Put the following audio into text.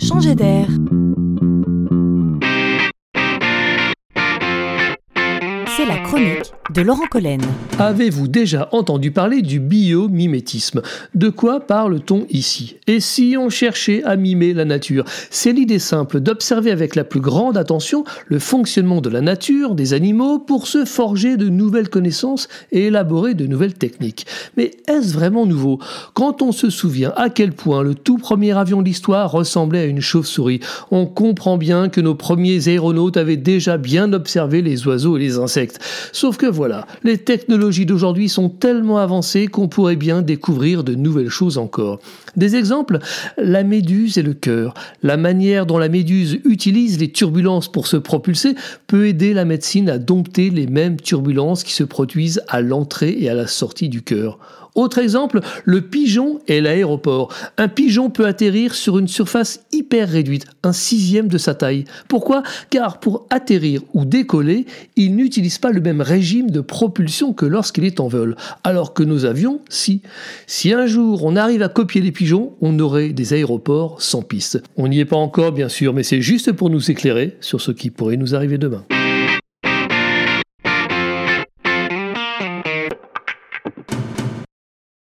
changer d'air. C'est la chronique de Laurent Collen. Avez-vous déjà entendu parler du biomimétisme? De quoi parle-t-on ici? Et si on cherchait à mimer la nature? C'est l'idée simple d'observer avec la plus grande attention le fonctionnement de la nature, des animaux, pour se forger de nouvelles connaissances et élaborer de nouvelles techniques. Mais est-ce vraiment nouveau? Quand on se souvient à quel point le tout premier avion de l'histoire ressemblait à une chauve-souris, on comprend bien que nos premiers aéronautes avaient déjà bien observé les oiseaux et les insectes. Sauf que voilà, les technologies d'aujourd'hui sont tellement avancées qu'on pourrait bien découvrir de nouvelles choses encore. Des exemples La méduse et le cœur. La manière dont la méduse utilise les turbulences pour se propulser peut aider la médecine à dompter les mêmes turbulences qui se produisent à l'entrée et à la sortie du cœur. Autre exemple, le pigeon et l'aéroport. Un pigeon peut atterrir sur une surface hyper réduite, un sixième de sa taille. Pourquoi? Car pour atterrir ou décoller, il n'utilise pas le même régime de propulsion que lorsqu'il est en vol, alors que nos avions, si. Si un jour on arrive à copier les pigeons, on aurait des aéroports sans piste. On n'y est pas encore, bien sûr, mais c'est juste pour nous éclairer sur ce qui pourrait nous arriver demain.